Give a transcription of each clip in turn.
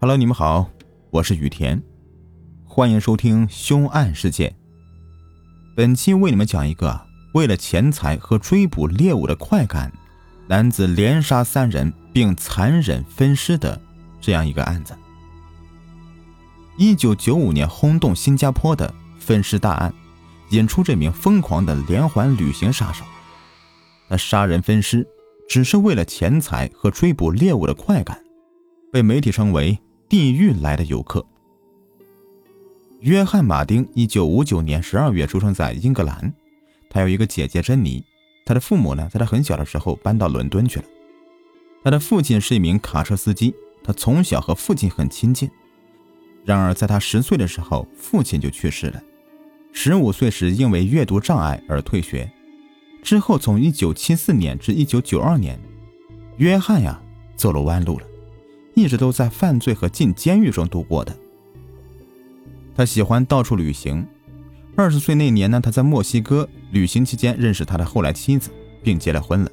Hello，你们好，我是雨田，欢迎收听凶案事件。本期为你们讲一个为了钱财和追捕猎物的快感，男子连杀三人并残忍分尸的这样一个案子。一九九五年轰动新加坡的分尸大案，引出这名疯狂的连环旅行杀手。他杀人分尸，只是为了钱财和追捕猎物的快感，被媒体称为。地狱来的游客。约翰·马丁，一九五九年十二月出生在英格兰。他有一个姐姐珍妮。他的父母呢，在他很小的时候搬到伦敦去了。他的父亲是一名卡车司机，他从小和父亲很亲近。然而，在他十岁的时候，父亲就去世了。十五岁时，因为阅读障碍而退学。之后，从一九七四年至一九九二年，约翰呀，走了弯路了。一直都在犯罪和进监狱中度过的。他喜欢到处旅行。二十岁那年呢，他在墨西哥旅行期间认识他的后来妻子，并结了婚了。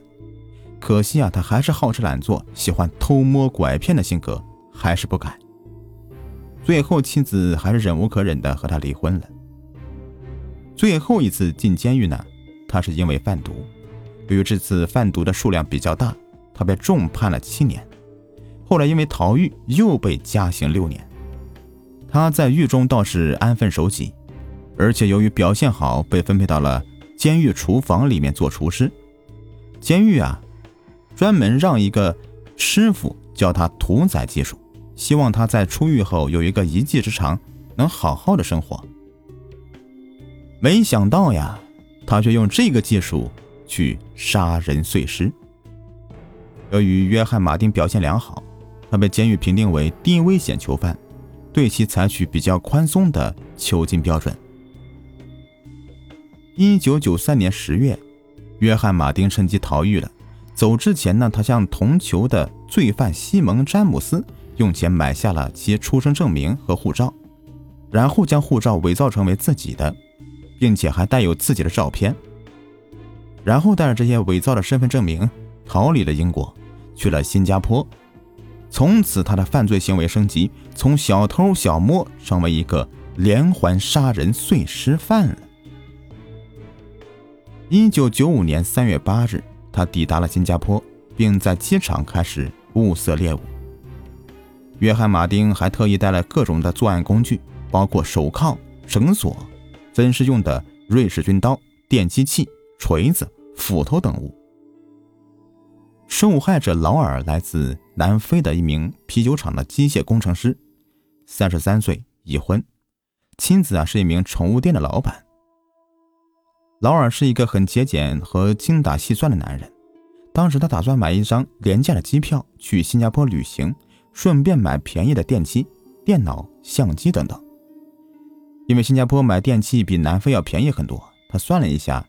可惜啊，他还是好吃懒做，喜欢偷摸拐骗的性格还是不改。最后，妻子还是忍无可忍的和他离婚了。最后一次进监狱呢，他是因为贩毒。由于这次贩毒的数量比较大，他被重判了七年。后来因为逃狱，又被加刑六年。他在狱中倒是安分守己，而且由于表现好，被分配到了监狱厨房里面做厨师。监狱啊，专门让一个师傅教他屠宰技术，希望他在出狱后有一个一技之长，能好好的生活。没想到呀，他却用这个技术去杀人碎尸。由于约翰·马丁表现良好。他被监狱评定为低危险囚犯，对其采取比较宽松的囚禁标准。一九九三年十月，约翰·马丁趁机逃狱了。走之前呢，他向同囚的罪犯西蒙·詹姆斯用钱买下了其出生证明和护照，然后将护照伪造成为自己的，并且还带有自己的照片。然后带着这些伪造的身份证明逃离了英国，去了新加坡。从此，他的犯罪行为升级，从小偷小摸成为一个连环杀人碎尸犯了。一九九五年三月八日，他抵达了新加坡，并在机场开始物色猎物。约翰·马丁还特意带了各种的作案工具，包括手铐、绳索、分尸用的瑞士军刀、电击器、锤子、斧头等物。受害者劳尔来自南非的一名啤酒厂的机械工程师，三十三岁，已婚，妻子啊是一名宠物店的老板。劳尔是一个很节俭和精打细算的男人，当时他打算买一张廉价的机票去新加坡旅行，顺便买便宜的电器、电脑、相机等等。因为新加坡买电器比南非要便宜很多，他算了一下。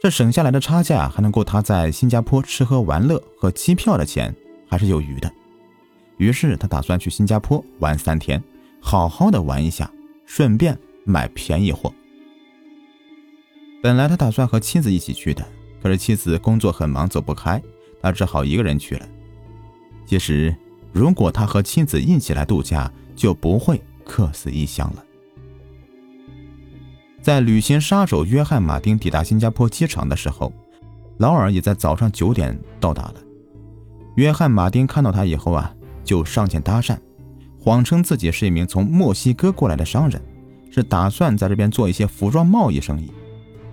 这省下来的差价还能够他在新加坡吃喝玩乐和机票的钱还是有余的，于是他打算去新加坡玩三天，好好的玩一下，顺便买便宜货。本来他打算和妻子一起去的，可是妻子工作很忙走不开，他只好一个人去了。其实，如果他和妻子一起来度假，就不会客死异乡了。在旅行杀手约翰·马丁抵达新加坡机场的时候，劳尔也在早上九点到达了。约翰·马丁看到他以后啊，就上前搭讪，谎称自己是一名从墨西哥过来的商人，是打算在这边做一些服装贸易生意，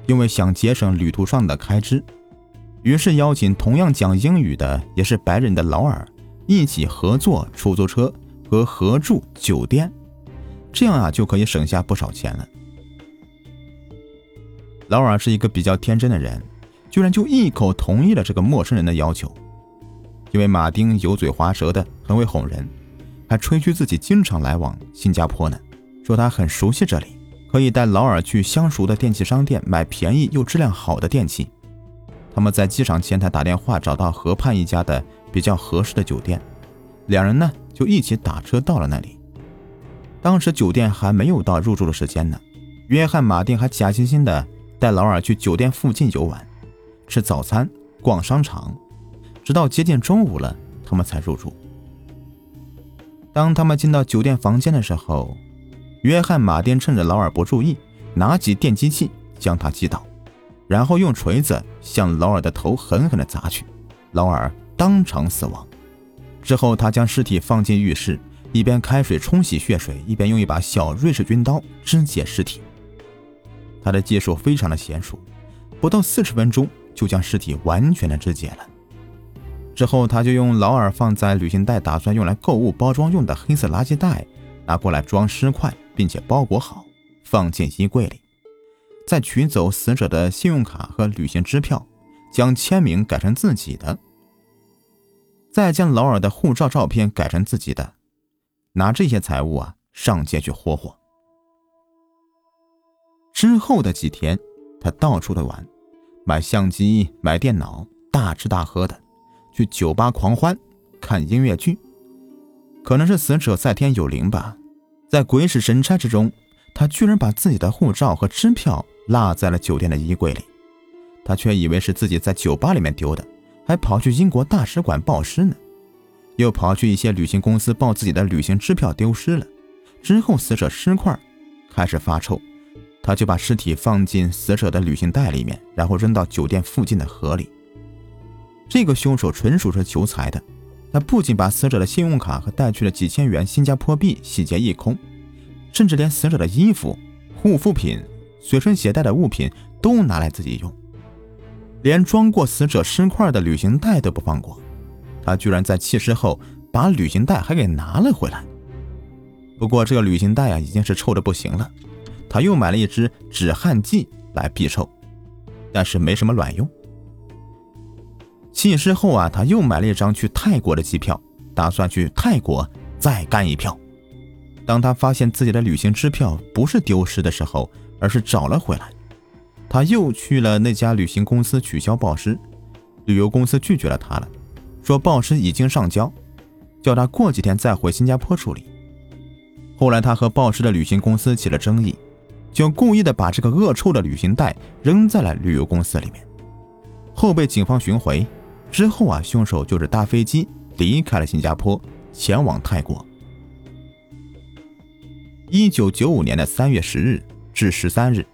因为想节省旅途上的开支，于是邀请同样讲英语的也是白人的劳尔一起合作出租车和合住酒店，这样啊就可以省下不少钱了。劳尔是一个比较天真的人，居然就一口同意了这个陌生人的要求。因为马丁油嘴滑舌的，很会哄人，还吹嘘自己经常来往新加坡呢，说他很熟悉这里，可以带劳尔去相熟的电器商店买便宜又质量好的电器。他们在机场前台打电话找到河畔一家的比较合适的酒店，两人呢就一起打车到了那里。当时酒店还没有到入住的时间呢，约翰·马丁还假惺惺的。带劳尔去酒店附近游玩，吃早餐，逛商场，直到接近中午了，他们才入住。当他们进到酒店房间的时候，约翰·马丁趁着劳尔不注意，拿起电击器将他击倒，然后用锤子向劳尔的头狠狠地砸去，劳尔当场死亡。之后，他将尸体放进浴室，一边开水冲洗血水，一边用一把小瑞士军刀肢解尸体。他的技术非常的娴熟，不到四十分钟就将尸体完全的肢解了。之后，他就用劳尔放在旅行袋、打算用来购物包装用的黑色垃圾袋拿过来装尸块，并且包裹好，放进衣柜里，再取走死者的信用卡和旅行支票，将签名改成自己的。再将劳尔的护照照片改成自己的，拿这些财物啊上街去霍霍。之后的几天，他到处的玩，买相机、买电脑，大吃大喝的，去酒吧狂欢，看音乐剧。可能是死者在天有灵吧，在鬼使神差之中，他居然把自己的护照和支票落在了酒店的衣柜里，他却以为是自己在酒吧里面丢的。还跑去英国大使馆报失呢，又跑去一些旅行公司报自己的旅行支票丢失了。之后死者尸块开始发臭，他就把尸体放进死者的旅行袋里面，然后扔到酒店附近的河里。这个凶手纯属是求财的，他不仅把死者的信用卡和带去的几千元新加坡币洗劫一空，甚至连死者的衣服、护肤品、随身携带的物品都拿来自己用。连装过死者尸块的旅行袋都不放过，他居然在弃尸后把旅行袋还给拿了回来。不过这个旅行袋啊已经是臭的不行了，他又买了一支止汗剂来避臭，但是没什么卵用。弃尸后啊，他又买了一张去泰国的机票，打算去泰国再干一票。当他发现自己的旅行支票不是丢失的时候，而是找了回来。他又去了那家旅行公司取消报失，旅游公司拒绝了他了，说报失已经上交，叫他过几天再回新加坡处理。后来他和报失的旅行公司起了争议，就故意的把这个恶臭的旅行袋扔在了旅游公司里面，后被警方寻回。之后啊，凶手就是搭飞机离开了新加坡，前往泰国。一九九五年的三月十日至十三日。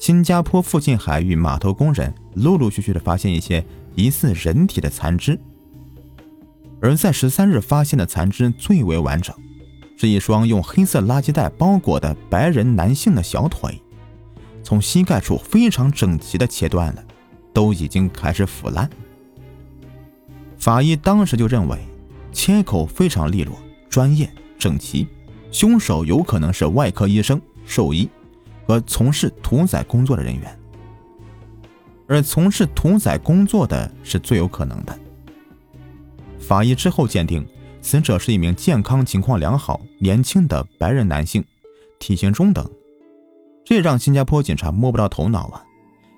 新加坡附近海域码头工人陆陆续续的发现一些疑似人体的残肢，而在十三日发现的残肢最为完整，是一双用黑色垃圾袋包裹的白人男性的小腿，从膝盖处非常整齐的切断了，都已经开始腐烂。法医当时就认为，切口非常利落、专业、整齐，凶手有可能是外科医生、兽医。和从事屠宰工作的人员，而从事屠宰工作的是最有可能的。法医之后鉴定，死者是一名健康情况良好、年轻的白人男性，体型中等，这让新加坡警察摸不着头脑啊！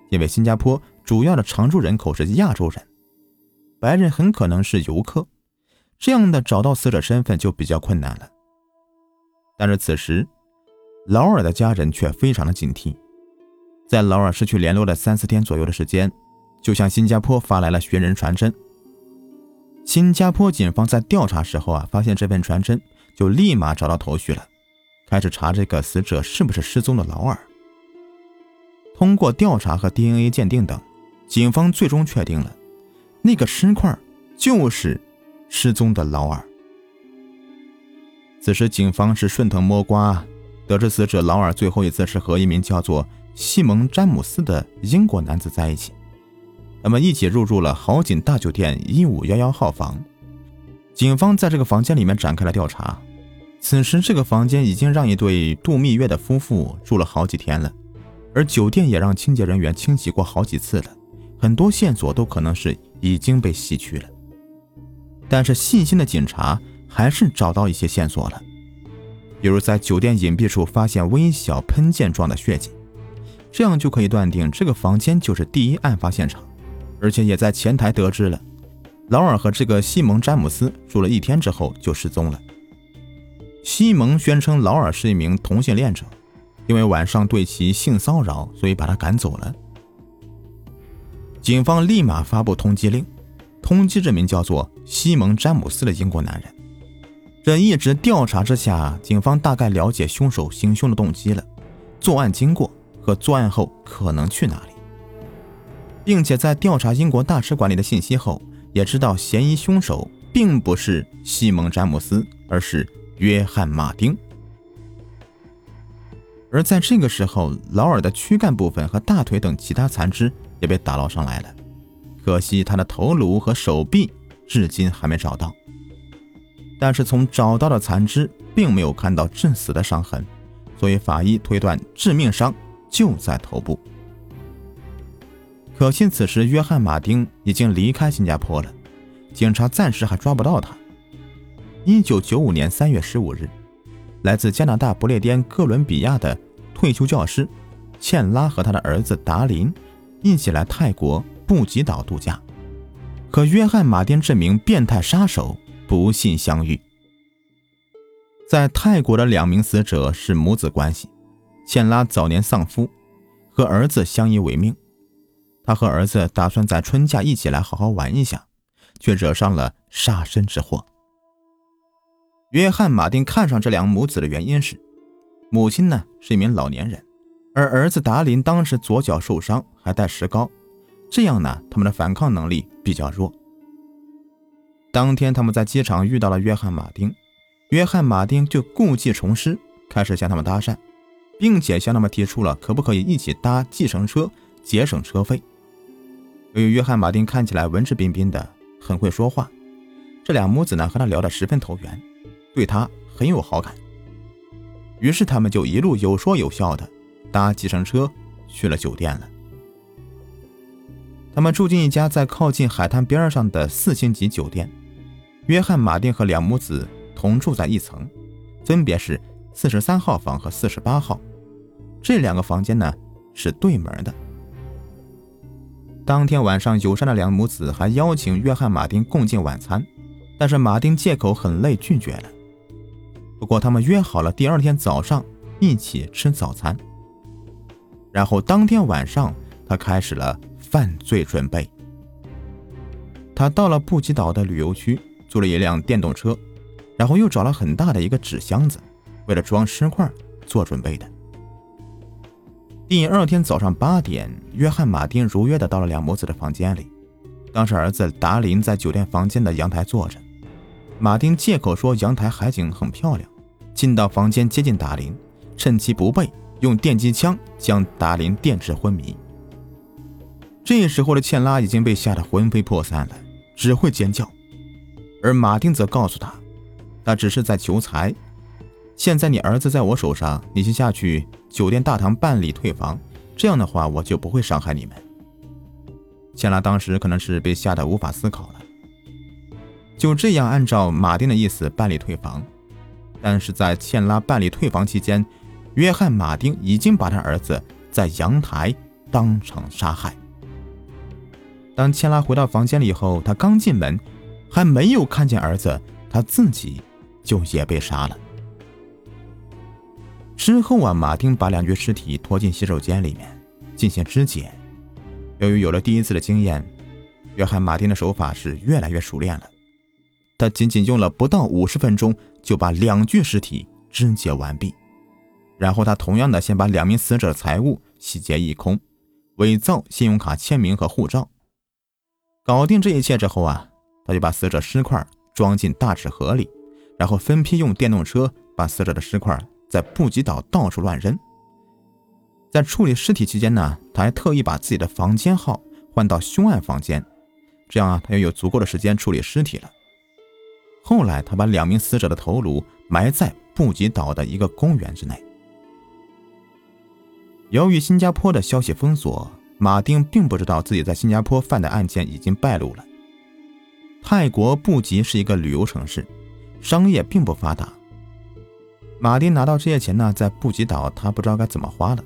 因为新加坡主要的常住人口是亚洲人，白人很可能是游客，这样的找到死者身份就比较困难了。但是此时。劳尔的家人却非常的警惕，在劳尔失去联络的三四天左右的时间，就向新加坡发来了寻人传真。新加坡警方在调查时候啊，发现这份传真，就立马找到头绪了，开始查这个死者是不是失踪的劳尔。通过调查和 DNA 鉴定等，警方最终确定了，那个尸块就是失踪的劳尔。此时警方是顺藤摸瓜。得知死者劳尔最后一次是和一名叫做西蒙·詹姆斯的英国男子在一起，他们一起入住了豪景大酒店一五幺幺号房。警方在这个房间里面展开了调查。此时，这个房间已经让一对度蜜月的夫妇住了好几天了，而酒店也让清洁人员清洗过好几次了，很多线索都可能是已经被洗去了。但是，细心的警察还是找到一些线索了。比如在酒店隐蔽处发现微小喷溅状的血迹，这样就可以断定这个房间就是第一案发现场，而且也在前台得知了劳尔和这个西蒙·詹姆斯住了一天之后就失踪了。西蒙宣称劳尔是一名同性恋者，因为晚上对其性骚扰，所以把他赶走了。警方立马发布通缉令，通缉这名叫做西蒙·詹姆斯的英国男人。这一直调查之下，警方大概了解凶手行凶的动机了，作案经过和作案后可能去哪里，并且在调查英国大使馆里的信息后，也知道嫌疑凶手并不是西蒙·詹姆斯，而是约翰·马丁。而在这个时候，劳尔的躯干部分和大腿等其他残肢也被打捞上来了，可惜他的头颅和手臂至今还没找到。但是从找到的残肢并没有看到致死的伤痕，所以法医推断致命伤就在头部。可惜此时约翰·马丁已经离开新加坡了，警察暂时还抓不到他。一九九五年三月十五日。来自加拿大不列颠哥伦比亚的退休教师茜拉和他的儿子达林一起来泰国布吉岛度假，和约翰·马丁这名变态杀手不幸相遇。在泰国的两名死者是母子关系，茜拉早年丧夫，和儿子相依为命。他和儿子打算在春假一起来好好玩一下，却惹上了杀身之祸。约翰·马丁看上这两母子的原因是，母亲呢是一名老年人，而儿子达林当时左脚受伤，还带石膏，这样呢他们的反抗能力比较弱。当天他们在机场遇到了约翰·马丁，约翰·马丁就故技重施，开始向他们搭讪，并且向他们提出了可不可以一起搭计程车，节省车费。由于约翰·马丁看起来文质彬彬的，很会说话，这两母子呢和他聊得十分投缘。对他很有好感，于是他们就一路有说有笑的搭计程车去了酒店了。他们住进一家在靠近海滩边上的四星级酒店，约翰·马丁和两母子同住在一层，分别是四十三号房和四十八号。这两个房间呢是对门的。当天晚上，友善的两母子还邀请约翰·马丁共进晚餐，但是马丁借口很累拒绝了。不过，他们约好了第二天早上一起吃早餐。然后当天晚上，他开始了犯罪准备。他到了布吉岛的旅游区，租了一辆电动车，然后又找了很大的一个纸箱子，为了装尸块做准备的。第二天早上八点，约翰·马丁如约的到了两母子的房间里。当时，儿子达林在酒店房间的阳台坐着。马丁借口说阳台海景很漂亮，进到房间接近达林，趁其不备，用电击枪将达林电至昏迷。这时候的茜拉已经被吓得魂飞魄散了，只会尖叫，而马丁则告诉他，他只是在求财。现在你儿子在我手上，你先下去酒店大堂办理退房，这样的话我就不会伤害你们。茜拉当时可能是被吓得无法思考了。就这样按照马丁的意思办理退房，但是在茜拉办理退房期间，约翰·马丁已经把他儿子在阳台当场杀害。当茜拉回到房间里以后，他刚进门，还没有看见儿子，他自己就也被杀了。之后啊，马丁把两具尸体拖进洗手间里面进行肢解。由于有了第一次的经验，约翰·马丁的手法是越来越熟练了。他仅仅用了不到五十分钟就把两具尸体肢解完毕，然后他同样的先把两名死者的财物洗劫一空，伪造信用卡签名和护照。搞定这一切之后啊，他就把死者尸块装进大纸盒里，然后分批用电动车把死者的尸块在布吉岛到处乱扔。在处理尸体期间呢，他还特意把自己的房间号换到凶案房间，这样啊，他就有足够的时间处理尸体了。后来，他把两名死者的头颅埋在布吉岛的一个公园之内。由于新加坡的消息封锁，马丁并不知道自己在新加坡犯的案件已经败露了。泰国布吉是一个旅游城市，商业并不发达。马丁拿到这些钱呢，在布吉岛他不知道该怎么花了，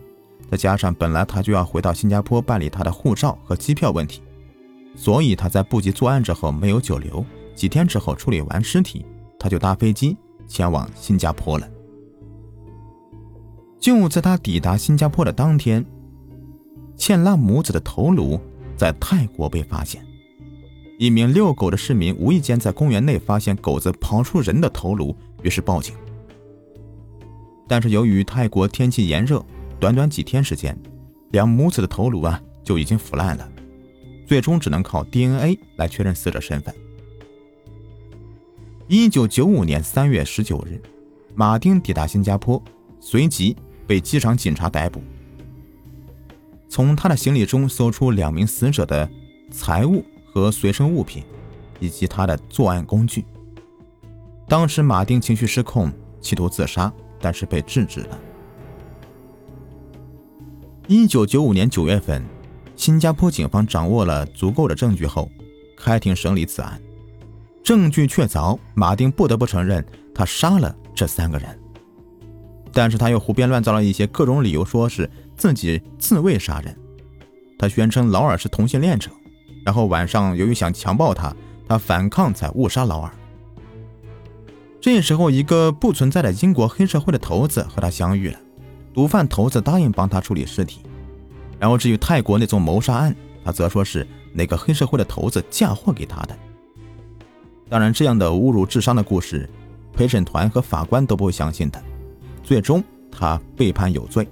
再加上本来他就要回到新加坡办理他的护照和机票问题，所以他在布吉作案之后没有久留。几天之后，处理完尸体，他就搭飞机前往新加坡了。就在他抵达新加坡的当天，茜拉母子的头颅在泰国被发现，一名遛狗的市民无意间在公园内发现狗子刨出人的头颅，于是报警。但是由于泰国天气炎热，短短几天时间，两母子的头颅啊就已经腐烂了，最终只能靠 DNA 来确认死者身份。一九九五年三月十九日，马丁抵达新加坡，随即被机场警察逮捕。从他的行李中搜出两名死者的财物和随身物品，以及他的作案工具。当时马丁情绪失控，企图自杀，但是被制止了。一九九五年九月份，新加坡警方掌握了足够的证据后，开庭审理此案。证据确凿，马丁不得不承认他杀了这三个人。但是他又胡编乱造了一些各种理由，说是自己自卫杀人。他宣称劳尔是同性恋者，然后晚上由于想强暴他，他反抗才误杀劳尔。这时候，一个不存在的英国黑社会的头子和他相遇了。毒贩头子答应帮他处理尸体，然后至于泰国那宗谋杀案，他则说是那个黑社会的头子嫁祸给他的。当然，这样的侮辱智商的故事，陪审团和法官都不会相信的。最终，他被判有罪。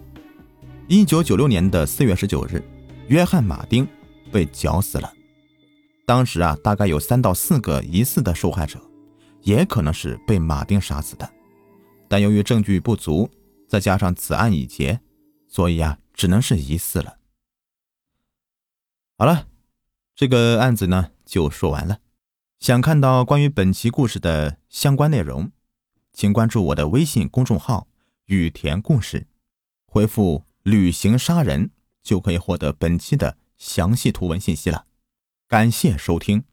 一九九六年的四月十九日，约翰·马丁被绞死了。当时啊，大概有三到四个疑似的受害者，也可能是被马丁杀死的。但由于证据不足。再加上此案已结，所以啊，只能是疑似了。好了，这个案子呢就说完了。想看到关于本期故事的相关内容，请关注我的微信公众号“雨田故事”，回复“旅行杀人”就可以获得本期的详细图文信息了。感谢收听。